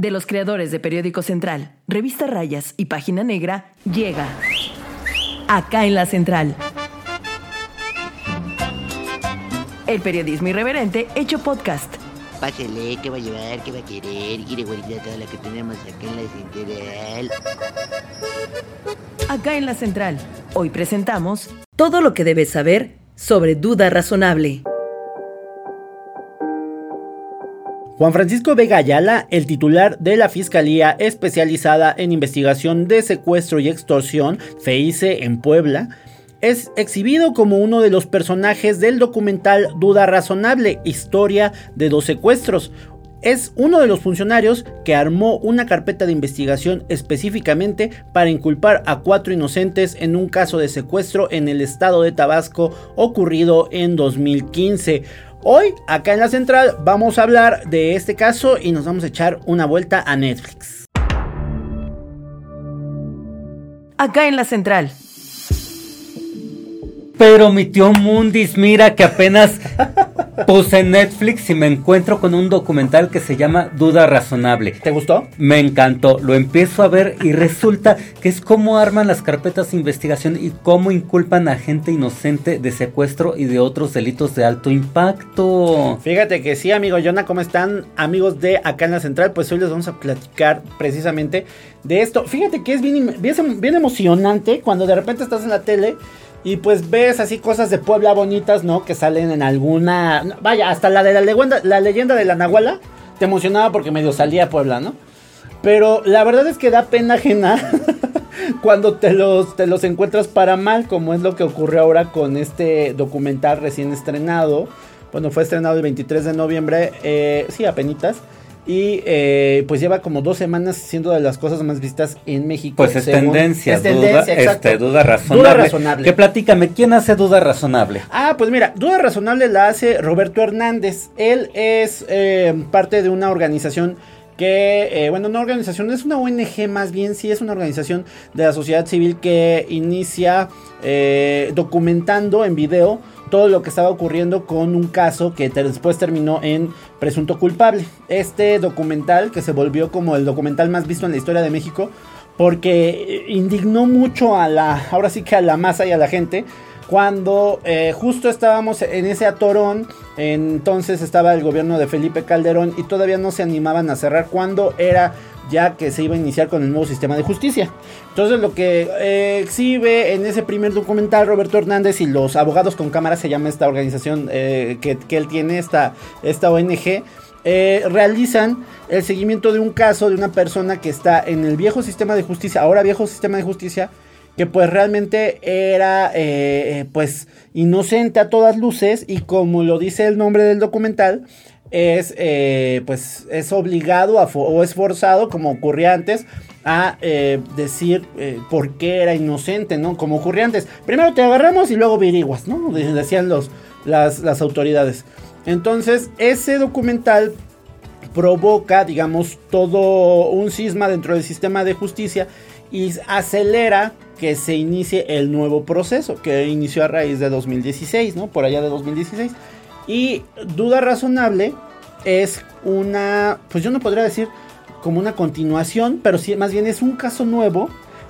de los creadores de Periódico Central, Revista Rayas y Página Negra, llega acá en la Central. El periodismo irreverente hecho podcast. Pásele, ¿qué va a llevar? ¿Qué va a querer? Quiere guardar toda la que tenemos acá en la central. Acá en la Central. Hoy presentamos todo lo que debes saber sobre duda razonable. Juan Francisco Vega Ayala, el titular de la Fiscalía Especializada en Investigación de Secuestro y Extorsión, FEICE en Puebla, es exhibido como uno de los personajes del documental Duda Razonable, Historia de dos secuestros. Es uno de los funcionarios que armó una carpeta de investigación específicamente para inculpar a cuatro inocentes en un caso de secuestro en el estado de Tabasco ocurrido en 2015. Hoy, acá en la central, vamos a hablar de este caso y nos vamos a echar una vuelta a Netflix. Acá en la Central. Pero mi tío Mundis, mira que apenas puse Netflix y me encuentro con un documental que se llama Duda Razonable. ¿Te gustó? Me encantó, lo empiezo a ver y resulta que es cómo arman las carpetas de investigación y cómo inculpan a gente inocente de secuestro y de otros delitos de alto impacto. Fíjate que sí, amigo Jonah, ¿cómo están? Amigos de acá en la central, pues hoy les vamos a platicar precisamente de esto. Fíjate que es bien, bien, bien emocionante cuando de repente estás en la tele y pues ves así cosas de Puebla bonitas, ¿no? Que salen en alguna. Vaya, hasta la de la leyenda, la leyenda de la Nahuala te emocionaba porque medio salía Puebla, ¿no? Pero la verdad es que da pena ajena cuando te los, te los encuentras para mal, como es lo que ocurrió ahora con este documental recién estrenado. Bueno, fue estrenado el 23 de noviembre, eh, sí, apenitas. Y eh, pues lleva como dos semanas siendo de las cosas más vistas en México. Pues es tendencia, es tendencia duda, este, duda razonable. Duda razonable. Que platícame, ¿quién hace duda razonable? Ah, pues mira, duda razonable la hace Roberto Hernández. Él es eh, parte de una organización que, eh, bueno, una organización, es una ONG más bien, sí es una organización de la sociedad civil que inicia eh, documentando en video todo lo que estaba ocurriendo con un caso que después terminó en presunto culpable. Este documental que se volvió como el documental más visto en la historia de México porque indignó mucho a la, ahora sí que a la masa y a la gente cuando eh, justo estábamos en ese atorón, entonces estaba el gobierno de Felipe Calderón y todavía no se animaban a cerrar cuando era ya que se iba a iniciar con el nuevo sistema de justicia. Entonces lo que eh, exhibe en ese primer documental Roberto Hernández y los abogados con cámara, se llama esta organización eh, que, que, él tiene, esta, esta ONG, eh, realizan el seguimiento de un caso de una persona que está en el viejo sistema de justicia, ahora viejo sistema de justicia, que pues realmente era eh, pues inocente a todas luces y como lo dice el nombre del documental, es eh, pues es obligado o es forzado como ocurría antes a eh, decir eh, por qué era inocente, ¿no? Como ocurría antes. Primero te agarramos y luego averiguas, ¿no? Decían los, las, las autoridades. Entonces, ese documental provoca, digamos, todo un cisma dentro del sistema de justicia y acelera que se inicie el nuevo proceso que inició a raíz de 2016, ¿no? Por allá de 2016. Y duda razonable es una, pues yo no podría decir como una continuación, pero sí, más bien es un caso nuevo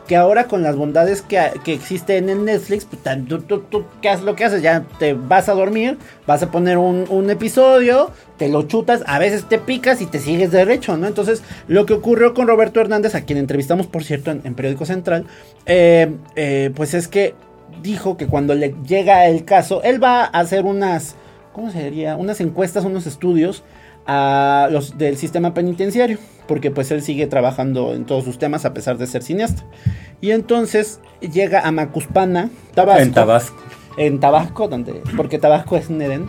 que ahora con las bondades que, que existen en Netflix, pues, tú, tú, tú, ¿qué haces lo que haces? Ya te vas a dormir, vas a poner un, un, episodio, te lo chutas, a veces te picas y te sigues derecho, ¿no? Entonces, lo que ocurrió con Roberto Hernández, a quien entrevistamos, por cierto, en, Periódico Central, eh, eh, pues es que dijo que cuando le llega el caso, él va a hacer unas, ¿cómo sería? Unas encuestas, unos estudios a los del sistema penitenciario, porque pues él sigue trabajando en todos sus temas a pesar de ser cineasta. Y entonces llega a Macuspana, Tabasco. En Tabasco. En Tabasco, donde, porque Tabasco es un Edén.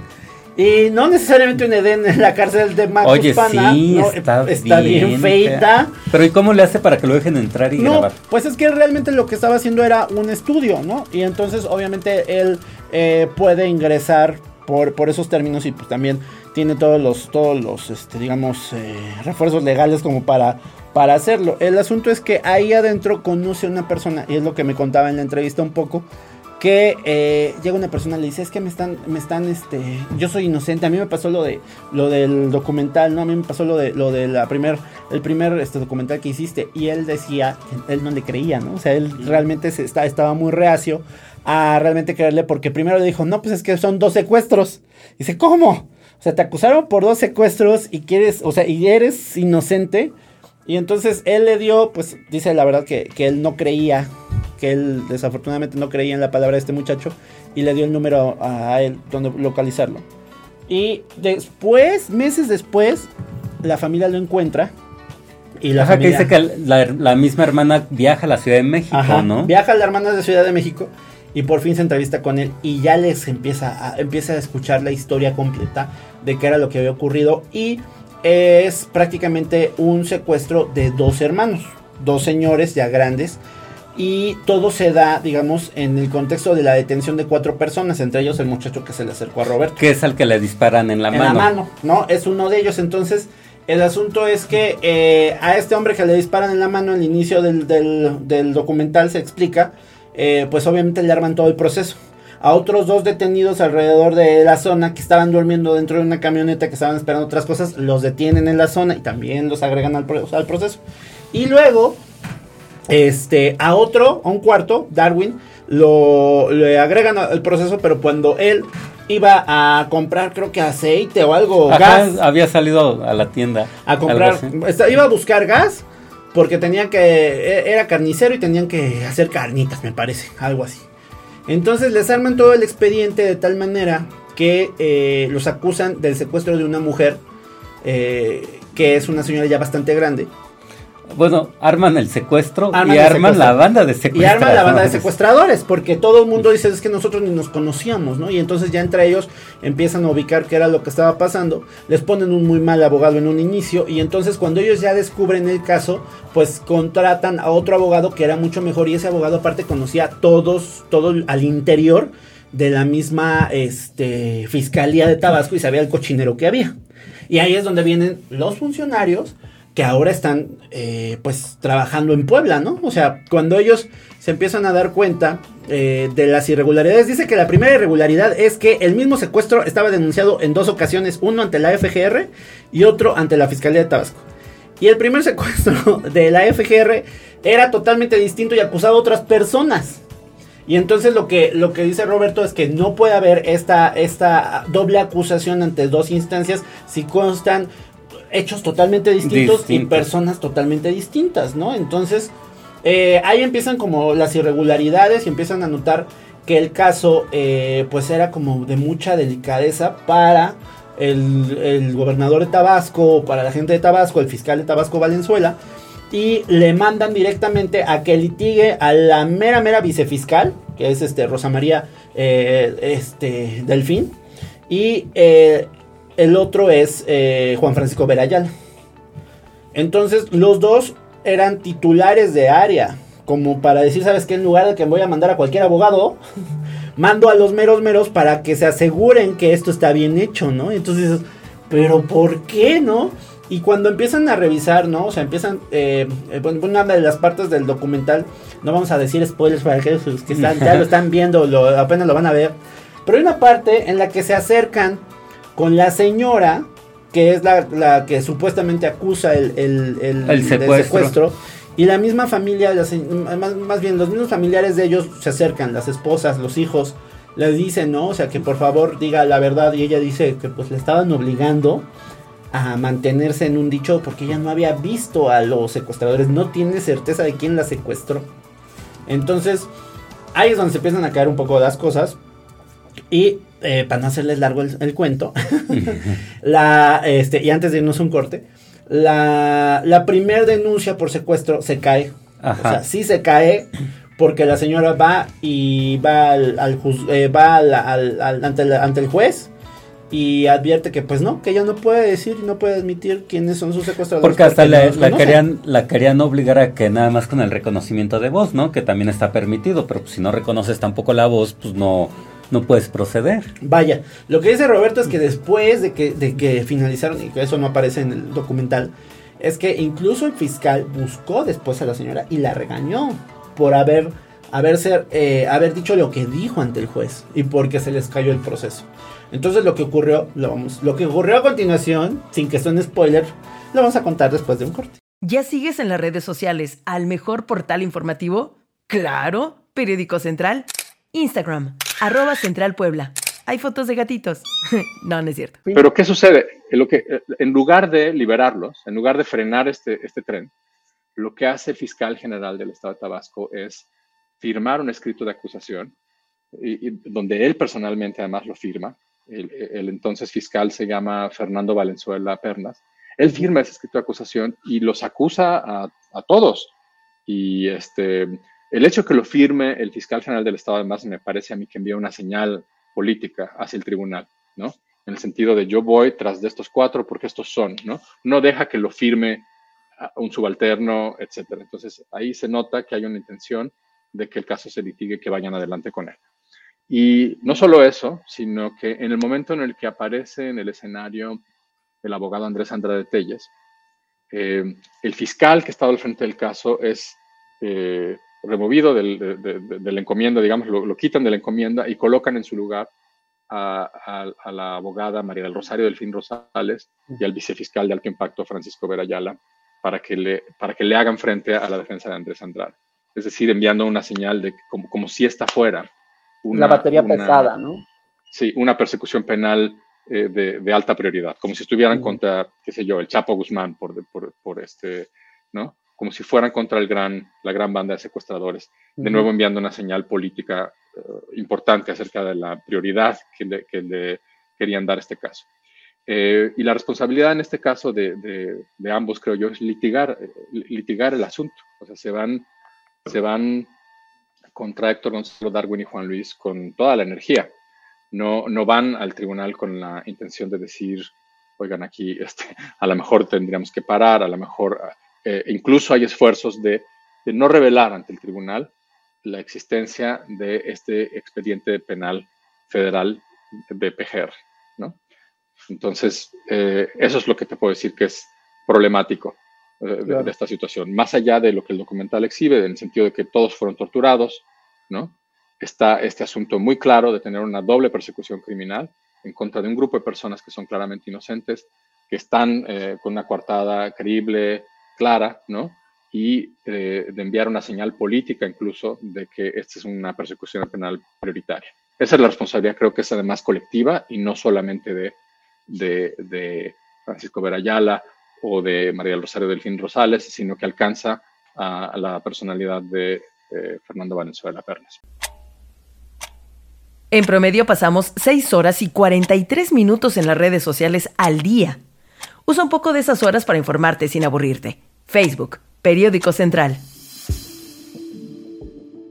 Y no necesariamente un Edén en la cárcel de Macuspana. Oye, sí, no, está, está bien, bien feita. Pero ¿y cómo le hace para que lo dejen entrar y no, grabar? Pues es que realmente lo que estaba haciendo era un estudio, ¿no? Y entonces obviamente él eh, puede ingresar por, por esos términos y pues también tiene todos los, todos los, este, digamos, eh, refuerzos legales como para, para hacerlo. El asunto es que ahí adentro conoce a una persona, y es lo que me contaba en la entrevista un poco, que eh, llega una persona y le dice, es que me están, me están, este, yo soy inocente, a mí me pasó lo de, lo del documental, ¿no? A mí me pasó lo de, lo de la primer, el primer, este, documental que hiciste, y él decía, él no le creía, ¿no? O sea, él realmente se está, estaba muy reacio a realmente creerle, porque primero le dijo, no, pues es que son dos secuestros. Dice, ¿cómo? O sea, te acusaron por dos secuestros y quieres, o sea, y eres inocente. Y entonces él le dio, pues dice la verdad que, que él no creía que él desafortunadamente no creía en la palabra de este muchacho y le dio el número a él donde localizarlo. Y después, meses después, la familia lo encuentra. Y la familia... que dice que la, misma hermana viaja a la Ciudad de México, ¿no? Viaja a la hermana de Ciudad de México y por fin se entrevista con él y ya les empieza a, empieza a escuchar la historia completa de qué era lo que había ocurrido y es prácticamente un secuestro de dos hermanos, dos señores ya grandes y todo se da, digamos, en el contexto de la detención de cuatro personas, entre ellos el muchacho que se le acercó a Roberto. Que es al que le disparan en la mano. En la mano, ¿no? Es uno de ellos. Entonces, el asunto es que eh, a este hombre que le disparan en la mano al inicio del, del, documental se explica, eh, pues obviamente le arman todo el proceso. A otros dos detenidos alrededor de la zona que estaban durmiendo dentro de una camioneta que estaban esperando otras cosas, los detienen en la zona y también los agregan al, al proceso. Y luego este, a otro, a un cuarto, Darwin, lo le agregan al proceso, pero cuando él iba a comprar, creo que aceite o algo, gas. Había salido a la tienda. A comprar, iba a buscar gas porque tenía que, e, era carnicero y tenían que hacer carnitas, me parece, algo así. Entonces les arman todo el expediente de tal manera que eh, los acusan del secuestro de una mujer, eh, que es una señora ya bastante grande bueno, arman el secuestro y arman la banda de secuestradores. Y arman la banda de secuestradores, porque todo el mundo dice es que nosotros ni nos conocíamos, ¿no? Y entonces ya entre ellos empiezan a ubicar qué era lo que estaba pasando, les ponen un muy mal abogado en un inicio y entonces cuando ellos ya descubren el caso, pues contratan a otro abogado que era mucho mejor y ese abogado aparte conocía a todos, todo al interior de la misma este, fiscalía de Tabasco y sabía el cochinero que había. Y ahí es donde vienen los funcionarios que ahora están eh, pues trabajando en Puebla, ¿no? O sea, cuando ellos se empiezan a dar cuenta eh, de las irregularidades, dice que la primera irregularidad es que el mismo secuestro estaba denunciado en dos ocasiones, uno ante la FGR y otro ante la Fiscalía de Tabasco. Y el primer secuestro de la FGR era totalmente distinto y acusaba a otras personas. Y entonces lo que, lo que dice Roberto es que no puede haber esta, esta doble acusación ante dos instancias si constan hechos totalmente distintos y personas totalmente distintas, ¿no? Entonces, eh, ahí empiezan como las irregularidades y empiezan a notar que el caso, eh, pues era como de mucha delicadeza para el, gobernador de Tabasco, para la gente de Tabasco, el fiscal de Tabasco Valenzuela, y le mandan directamente a que litigue a la mera, mera vicefiscal, que es este Rosa María eh, este, Delfín, y el otro es eh, Juan Francisco Verayal. Entonces, los dos eran titulares de área. Como para decir, ¿sabes qué? En lugar de que voy a mandar a cualquier abogado, mando a los meros meros para que se aseguren que esto está bien hecho, ¿no? Entonces, ¿pero por qué, no? Y cuando empiezan a revisar, ¿no? O sea, empiezan. Eh, eh una de las partes del documental, no vamos a decir spoilers para aquellos que están, ya lo están viendo, apenas lo van a ver. Pero hay una parte en la que se acercan con la señora, que es la, que supuestamente acusa el, el, secuestro. Y la misma familia, más, bien los mismos familiares de ellos se acercan, las esposas, los hijos, les dicen, ¿no? O sea, que por favor diga la verdad. Y ella dice que pues le estaban obligando a mantenerse en un dicho porque ella no había visto a los secuestradores, no tiene certeza de quién la secuestró. Entonces, ahí es donde se empiezan a caer un poco las cosas. Y eh, para no hacerles largo el, cuento, la, este, y antes de irnos un corte, la, la primer denuncia por secuestro se cae. O sea, sí se cae porque la señora va y va al, eh, va al, ante, ante, el juez y advierte que pues no, que ella no puede decir y no puede admitir quiénes son sus secuestradores. Porque hasta la, querían, la querían obligar a que nada más con el reconocimiento de voz, ¿no? Que también está permitido, pero pues, si no reconoces tampoco la voz, pues no no puedes proceder. Vaya, lo que dice Roberto es que después de que, de que finalizaron, y que eso no aparece en el documental, es que incluso el fiscal buscó después a la señora y la regañó por haber haberse, eh, haber dicho lo que dijo ante el juez y porque se les cayó el proceso. Entonces lo que ocurrió, lo, vamos, lo que ocurrió a continuación, sin que suene spoiler, lo vamos a contar después de un corte. ¿Ya sigues en las redes sociales al mejor portal informativo? Claro, Periódico Central. Instagram, arroba Central Puebla. Hay fotos de gatitos. no, no es cierto. Pero ¿qué sucede? En, lo que, en lugar de liberarlos, en lugar de frenar este, este tren, lo que hace el fiscal general del Estado de Tabasco es firmar un escrito de acusación, y, donde él personalmente además lo firma. El, el, entonces fiscal se llama Fernando Valenzuela Pernas. Él firma ese escrito de acusación y los acusa a, a todos. Y este, el hecho que lo firme el fiscal general del Estado, además, me parece a mí que envía una señal política hacia el tribunal, ¿no? En el sentido de yo voy tras de estos cuatro porque estos son, ¿no? No deja que lo firme un subalterno, etcétera. Entonces, ahí se nota que hay una intención de que el caso se litigue, que vayan adelante con él. Y no solo eso, sino que en el momento en el que aparece en el escenario el abogado Andrés Andrade Telles, eh, el fiscal que estaba al frente del caso es eh, removido del, de, la encomienda, digamos, lo, quitan de la encomienda y colocan en su lugar a, la abogada María del Rosario Delfín Rosales y al vicefiscal de alto impacto Francisco Verayala para que le, para que le hagan frente a la defensa de Andrés Andrade. Es decir, enviando una señal de como, como si esta fuera una batería pesada, ¿no? Sí, una persecución penal eh, de, alta prioridad, como si estuvieran contra, qué sé yo, el Chapo Guzmán por, por, por este, ¿no? Como si fueran contra el gran, la gran banda de secuestradores, de nuevo enviando una señal política eh, importante acerca de la prioridad que le, querían dar a este caso. Eh, y la responsabilidad en este caso de, de, ambos, creo yo, es litigar, eh, litigar el asunto. O sea, se van, se van contra Héctor Gonzalo Darwin y Juan Luis con toda la energía. No, no van al tribunal con la intención de decir, oigan, aquí este, a lo mejor tendríamos que parar, a lo mejor eh, incluso hay esfuerzos de, no revelar ante el tribunal la existencia de este expediente penal federal de PGR, ¿no? Entonces, eh, eso es lo que te puedo decir que es problemático eh, de, esta situación. Más allá de lo que el documental exhibe, en el sentido de que todos fueron torturados, ¿no? Está este asunto muy claro de tener una doble persecución criminal en contra de un grupo de personas que son claramente inocentes, que están con una coartada creíble, clara, ¿no? Y eh, de enviar una señal política incluso de que esta es una persecución penal prioritaria. Esa es la responsabilidad, creo que es además colectiva y no solamente de, de, Francisco Verayala o de María del Rosario Delfín Rosales, sino que alcanza a, la personalidad de eh, Fernando Valenzuela Pernas. En promedio pasamos 6 horas y 43 minutos en las redes sociales al día. Usa un poco de esas horas para informarte sin aburrirte. Facebook, Periódico Central.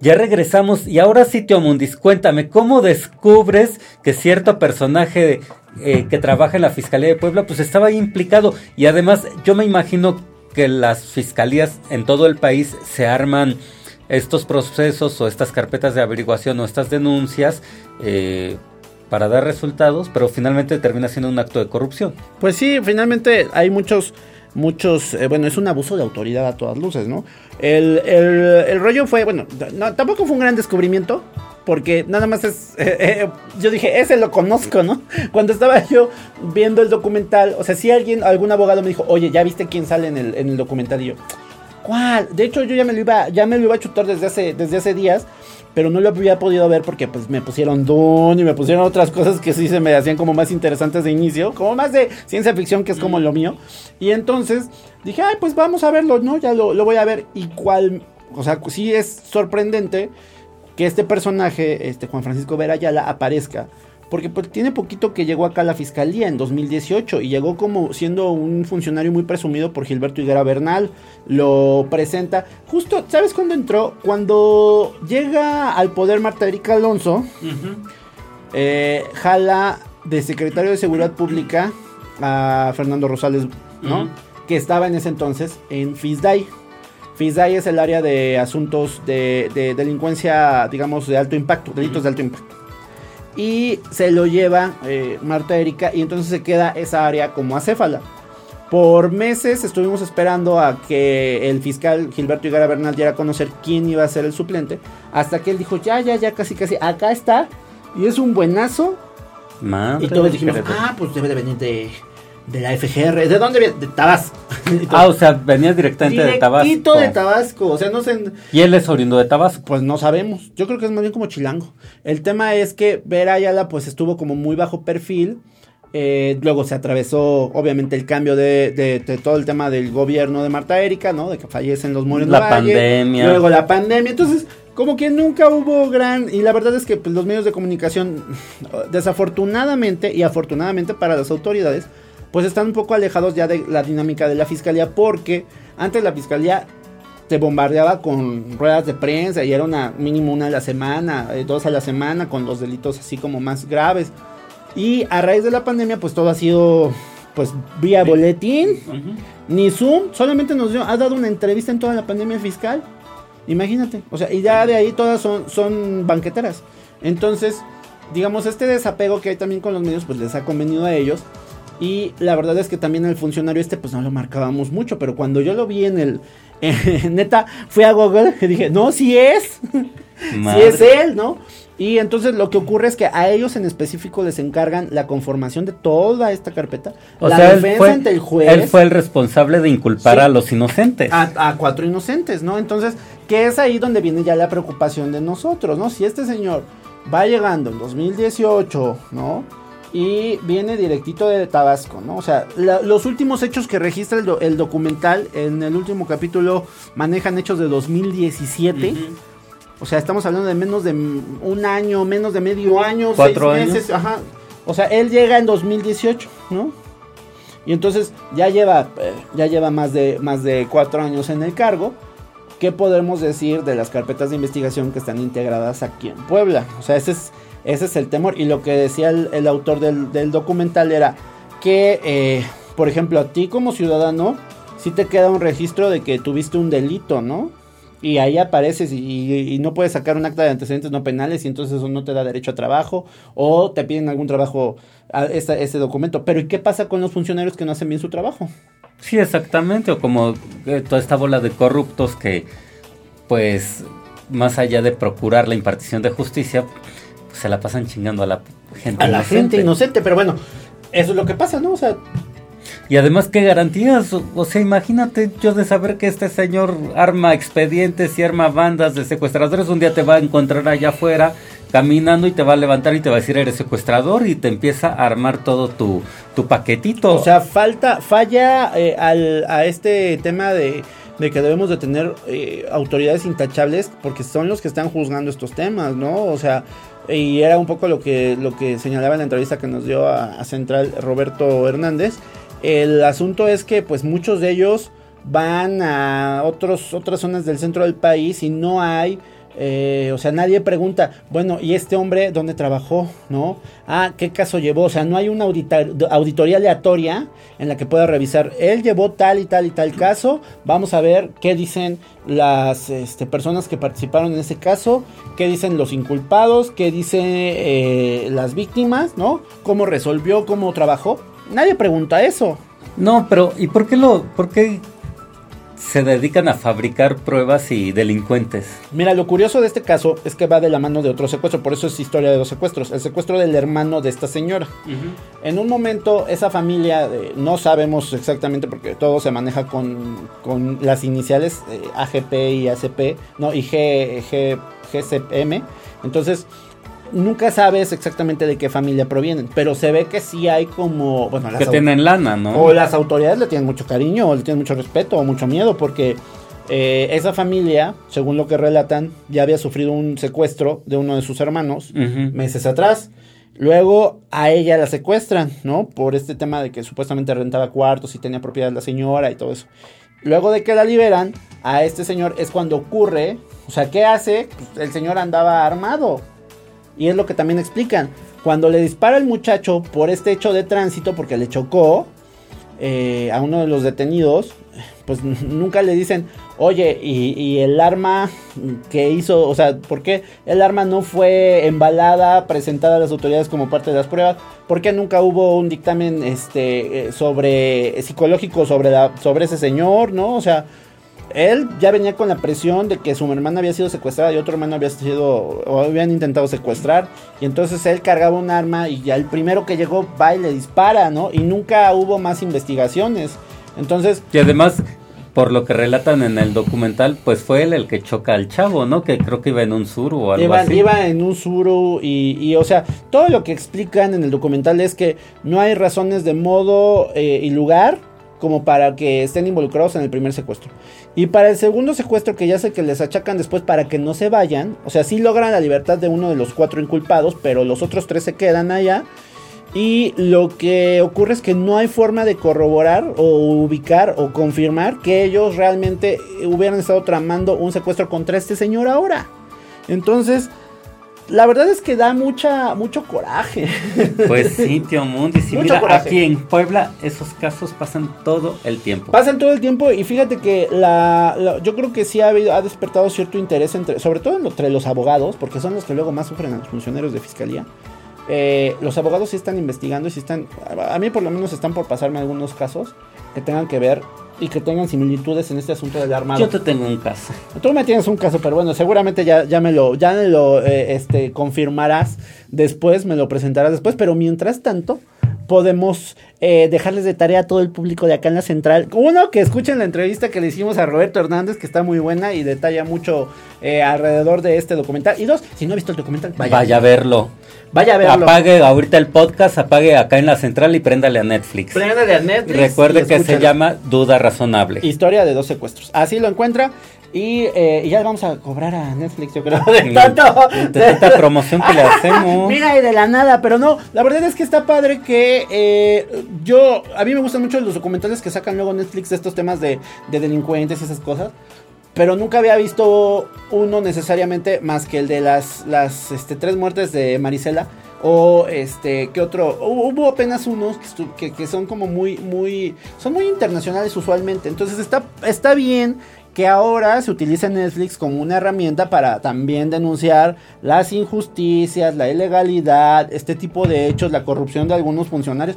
Ya regresamos y ahora sí, Mundis, cuéntame, ¿cómo descubres que cierto personaje eh, que trabaja en la Fiscalía de Puebla pues estaba ahí implicado? Y además yo me imagino que las fiscalías en todo el país se arman estos procesos o estas carpetas de averiguación o estas denuncias eh, para dar resultados, pero finalmente termina siendo un acto de corrupción. Pues sí, finalmente hay muchos muchos, eh, bueno, es un abuso de autoridad a todas luces, ¿no? El, el, rollo fue, bueno, tampoco fue un gran descubrimiento, porque nada más es, eh, eh, yo dije, ese lo conozco, ¿no? Cuando estaba yo viendo el documental, o sea, si alguien, algún abogado me dijo, oye, ¿ya viste quién sale en el, en el documental? Y yo, ¿cuál? De hecho, yo ya me lo iba, ya me lo iba a chutar desde hace, desde hace días, pero no lo había podido ver porque pues me pusieron Dune y me pusieron otras cosas que sí se me hacían como más interesantes de inicio, como más de ciencia ficción que es como lo mío. Y entonces dije, ay, pues vamos a verlo, ¿no? Ya lo, voy a ver. Y cuál, o sea, sí es sorprendente que este personaje, este Juan Francisco Vera Ayala, aparezca porque pues, tiene poquito que llegó acá a la fiscalía en 2018 y llegó como siendo un funcionario muy presumido por Gilberto Higuera Bernal. Lo presenta. Justo, ¿sabes cuándo entró? Cuando llega al poder Marta Erika Alonso, eh, jala de secretario de Seguridad Pública a Fernando Rosales, ¿no? Que estaba en ese entonces en FISDAI. FISDAI es el área de asuntos de, de delincuencia, digamos, de alto impacto, delitos de alto impacto y se lo lleva eh, Marta Erika y entonces se queda esa área como acéfala. Por meses estuvimos esperando a que el fiscal Gilberto Higuera Bernal diera a conocer quién iba a ser el suplente. Hasta que él dijo, ya, ya, ya, casi, casi, acá está. Y es un buenazo. Madre y todos dijimos, ah, pues debe de venir de, de la FGR. ¿De dónde viene? De Tabasco. ah, o sea, venía directamente de Tabasco. de Tabasco. O sea, no sé. ¿Y él es oriundo de Tabasco? Pues no sabemos. Yo creo que es más bien como chilango. El tema es que Vera Ayala, pues estuvo como muy bajo perfil. Eh, luego se atravesó, obviamente, el cambio de, todo el tema del gobierno de Marta Erika, ¿no? De que fallecen los Morenos. La pandemia. Luego la pandemia. Entonces, como que nunca hubo gran. Y la verdad es que pues, los medios de comunicación, desafortunadamente y afortunadamente para las autoridades, pues están un poco alejados ya de la dinámica de la fiscalía, porque antes la fiscalía te bombardeaba con ruedas de prensa y era una mínimo una a la semana, eh, dos a la semana, con los delitos así como más graves. Y a raíz de la pandemia, pues todo ha sido pues vía boletín, ni Zoom, solamente nos dio, ha dado una entrevista en toda la pandemia fiscal. Imagínate, o sea, y ya de ahí todas son, son banqueteras. Entonces, digamos, este desapego que hay también con los medios, pues les ha convenido a ellos. Y la verdad es que también el funcionario este, pues no lo marcábamos mucho, pero cuando yo lo vi en el, neta, fui a Google y dije, no, sí es, sí es él, ¿no? Y entonces lo que ocurre es que a ellos en específico les encargan la conformación de toda esta carpeta. O sea, él fue, el juez. Él fue el responsable de inculpar a los inocentes. A, cuatro inocentes, ¿no? Entonces, que es ahí donde viene ya la preocupación de nosotros, ¿no? Si este señor va llegando en 2018, ¿no? Y viene directito de Tabasco, ¿no? O sea, los últimos hechos que registra el, documental en el último capítulo manejan hechos de 2017. O sea, estamos hablando de menos de un año, menos de medio año, ¿Cuatro seis meses. Ajá. O sea, él llega en 2018, ¿no? Y entonces ya lleva, eh, ya lleva más de, más de cuatro años en el cargo. ¿Qué podemos decir de las carpetas de investigación que están integradas aquí en Puebla? O sea, ese es, ese es el temor. Y lo que decía el, autor del, documental era que, eh, por ejemplo, a ti como ciudadano, sí te queda un registro de que tuviste un delito, ¿no? y ahí apareces y, no puedes sacar un acta de antecedentes no penales y entonces eso no te da derecho a trabajo o te piden algún trabajo a ese documento. Pero ¿y qué pasa con los funcionarios que no hacen bien su trabajo? Sí, exactamente, o como eh, toda esta bola de corruptos que pues más allá de procurar la impartición de justicia, se la pasan chingando a la gente a la gente inocente, pero bueno, eso es lo que pasa, ¿no? O sea, y además, ¿qué garantías? O, sea, imagínate yo de saber que este señor arma expedientes y arma bandas de secuestradores. Un día te va a encontrar allá afuera caminando y te va a levantar y te va a decir eres secuestrador y te empieza a armar todo tu, tu paquetito. O sea, falta, falla eh, al, a este tema de, de, que debemos de tener eh, autoridades intachables porque son los que están juzgando estos temas, ¿no? O sea, y era un poco lo que, lo que señalaba en la entrevista que nos dio a Central Roberto Hernández. El asunto es que pues muchos de ellos van a otros, otras zonas del centro del país y no hay... Eh, o sea, nadie pregunta, bueno, ¿y este hombre dónde trabajó? ¿No? Ah, ¿qué caso llevó? O sea, no hay una auditoría aleatoria en la que pueda revisar, él llevó tal y tal y tal caso, vamos a ver qué dicen las este, personas que participaron en ese caso, qué dicen los inculpados, qué dicen eh, las víctimas, ¿no? ¿Cómo resolvió, cómo trabajó? Nadie pregunta eso. No, pero ¿y por qué lo, por qué se dedican a fabricar pruebas y delincuentes? Mira, lo curioso de este caso es que va de la mano de otro secuestro, por eso es historia de dos secuestros. El secuestro del hermano de esta señora. En un momento, esa familia, no sabemos exactamente porque todo se maneja con, con las iniciales eh, AGP y ACP, no, y G, G, GCM. Entonces, nunca sabes exactamente de qué familia provienen, pero se ve que sí hay como, bueno, que tienen lana, ¿no? O las autoridades le tienen mucho cariño, o le tienen mucho respeto, o mucho miedo, porque eh, esa familia, según lo que relatan, ya había sufrido un secuestro de uno de sus hermanos meses atrás. Luego a ella la secuestran, ¿no? Por este tema de que supuestamente rentaba cuartos y tenía propiedad la señora y todo eso. Luego de que la liberan, a este señor es cuando ocurre, o sea, ¿qué hace? Pues el señor andaba armado, y es lo que también explican. Cuando le dispara el muchacho por este hecho de tránsito, porque le chocó, eh, a uno de los detenidos, pues nunca le dicen, oye, y, el arma que hizo, o sea, ¿por qué el arma no fue embalada, presentada a las autoridades como parte de las pruebas? ¿Por qué nunca hubo un dictamen este, eh, sobre psicológico sobre, la, sobre ese señor, no? O sea, él ya venía con la presión de que su hermana había sido secuestrada y otro hermano había sido o habían intentado secuestrar y entonces él cargaba un arma y ya el primero que llegó va y le dispara, ¿no? Y nunca hubo más investigaciones. Entonces, y además por lo que relatan en el documental, pues fue él el que choca al chavo, ¿no? Que creo que iba en un suru o algo iba, así. Iba en un suru y, y, o sea, todo lo que explican en el documental es que no hay razones de modo eh, y lugar como para que estén involucrados en el primer secuestro. Y para el segundo secuestro, que ya sé que les achacan después para que no se vayan, o sea, sí logran la libertad de uno de los cuatro inculpados, pero los otros tres se quedan allá. Y lo que ocurre es que no hay forma de corroborar o ubicar o confirmar que ellos realmente hubieran estado tramando un secuestro contra este señor ahora. Entonces, la verdad es que da mucha, mucho coraje. Pues sí, tío Mundi. Si mira, aquí en Puebla esos casos pasan todo el tiempo. Pasan todo el tiempo y fíjate que la, yo creo que sí ha, habido, ha despertado cierto interés entre, sobre todo entre los abogados, porque son los que luego más sufren a los funcionarios de fiscalía. Eh, los abogados sí están investigando y sí están, a mí por lo menos están por pasarme algunos casos que tengan que ver y que tengan similitudes en este asunto del armado. Yo te tengo un caso. Tú me tienes un caso, pero bueno, seguramente ya, ya me lo, ya me lo eh, este, confirmarás después, me lo presentarás después, pero mientras tanto podemos eh, dejarles de tarea a todo el público de acá en la central. Uno, que escuchen la entrevista que le hicimos a Roberto Hernández, que está muy buena y detalla mucho eh, alrededor de este documental. Y dos, si no ha visto el documental, vaya, a verlo. Vaya a verlo. Apague ahorita el podcast, apague acá en la central y préndale a Netflix. Préndale a Netflix. Recuerde que se llama Duda Razonable. Historia de dos secuestros. Así lo encuentra. Y, eh, ya le vamos a cobrar a Netflix, yo creo, de tanto. De tanta promoción que le hacemos. Mira, y de la nada, pero no, la verdad es que está padre que eh, yo, a mí me gustan mucho los documentales que sacan luego Netflix de estos temas de, de delincuentes y esas cosas pero nunca había visto uno necesariamente más que el de las, las este, tres muertes de Marisela. O este, ¿qué otro? Hubo apenas unos que, que, son como muy, muy, son muy internacionales usualmente. Entonces está, está bien que ahora se utiliza Netflix como una herramienta para también denunciar las injusticias, la ilegalidad, este tipo de hechos, la corrupción de algunos funcionarios,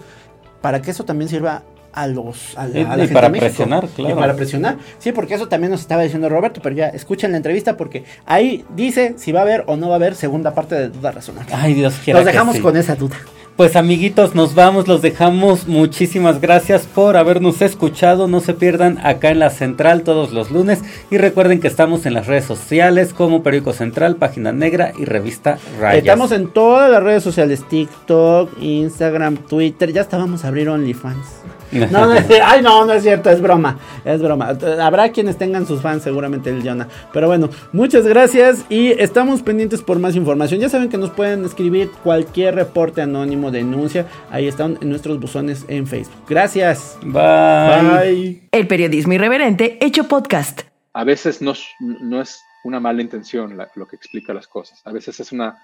para que eso también sirva a los a, y, para presionar, claro. Y para presionar. Sí, porque eso también nos estaba diciendo Roberto, pero ya escuchen la entrevista porque ahí dice si va a haber o no va a haber segunda parte de duda razonable. Ay, Dios quiera Nos dejamos con esa duda. Pues amiguitos, nos vamos, los dejamos. Muchísimas gracias por habernos escuchado. No se pierdan acá en la Central todos los lunes. Y recuerden que estamos en las redes sociales como Periódico Central, Página Negra y Revista Rayas. Estamos en todas las redes sociales, TikTok, Instagram, Twitter. Ya estábamos a abrir OnlyFans. No, no es, ay, no, no es cierto, es broma, es broma. Habrá quienes tengan sus fans, seguramente el Jonah. Pero bueno, muchas gracias y estamos pendientes por más información. Ya saben que nos pueden escribir cualquier reporte anónimo, denuncia. Ahí están en nuestros buzones en Facebook. Gracias. Bye. El periodismo irreverente hecho podcast. A veces no, no es una mala intención lo que explica las cosas. A veces es una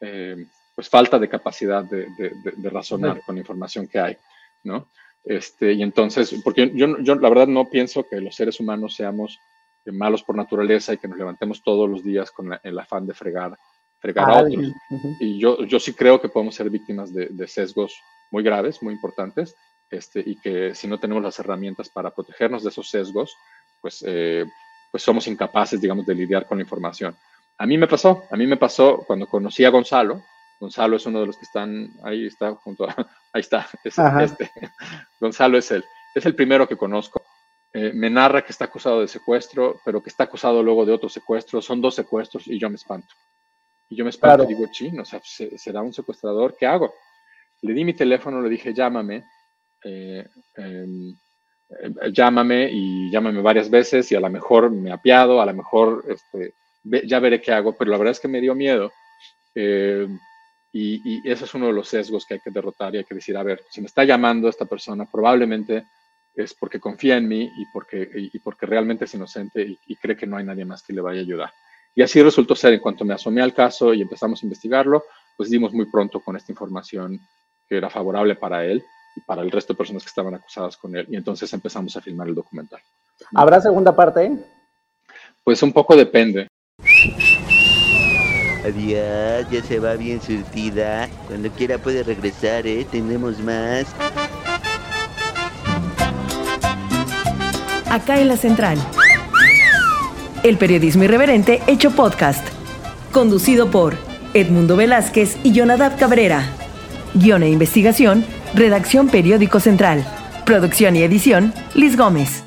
eh, pues falta de capacidad de, de razonar con la información que hay, ¿no? Este, y entonces, porque yo, yo la verdad no pienso que los seres humanos seamos eh, malos por naturaleza y que nos levantemos todos los días con el afán de fregar, fregar a otros. Y yo, yo sí creo que podemos ser víctimas de, sesgos muy graves, muy importantes, este, y que si no tenemos las herramientas para protegernos de esos sesgos, pues, eh, pues somos incapaces, digamos, de lidiar con la información. A mí me pasó, a mí me pasó cuando conocí a Gonzalo, Gonzalo es uno de los que están ahí, está junto a, ahí está, este, Gonzalo es el, es el primero que conozco. Eh, me narra que está acusado de secuestro, pero que está acusado luego de otro secuestro. Son dos secuestros y yo me espanto. Y yo me espanto y digo, chino, o sea, ¿será un secuestrador? ¿Qué hago? Le di mi teléfono, le dije, llámame. Eh, em, eh, llámame y llámame varias veces y a lo mejor me apiado, a lo mejor este, ya veré qué hago, pero la verdad es que me dio miedo. Y, y, ese es uno de los sesgos que hay que derrotar y hay que decir, a ver, si me está llamando esta persona, probablemente es porque confía en mí y porque, y, porque realmente es inocente y, cree que no hay nadie más que le vaya a ayudar. Y así resultó ser, en cuanto me asomé al caso y empezamos a investigarlo, pues dimos muy pronto con esta información que era favorable para él y para el resto de personas que estaban acusadas con él. Y entonces empezamos a filmar el documental. ¿Habrá segunda parte? Pues un poco depende. Adiós, ya se va bien surtida. Cuando quiera puede regresar, ¿eh? Tenemos más. Acá en la central. El periodismo irreverente hecho podcast. Conducido por Edmundo Velázquez y Jonadab Cabrera. Guión e investigación, redacción Periódico Central. Producción y edición, Liz Gómez.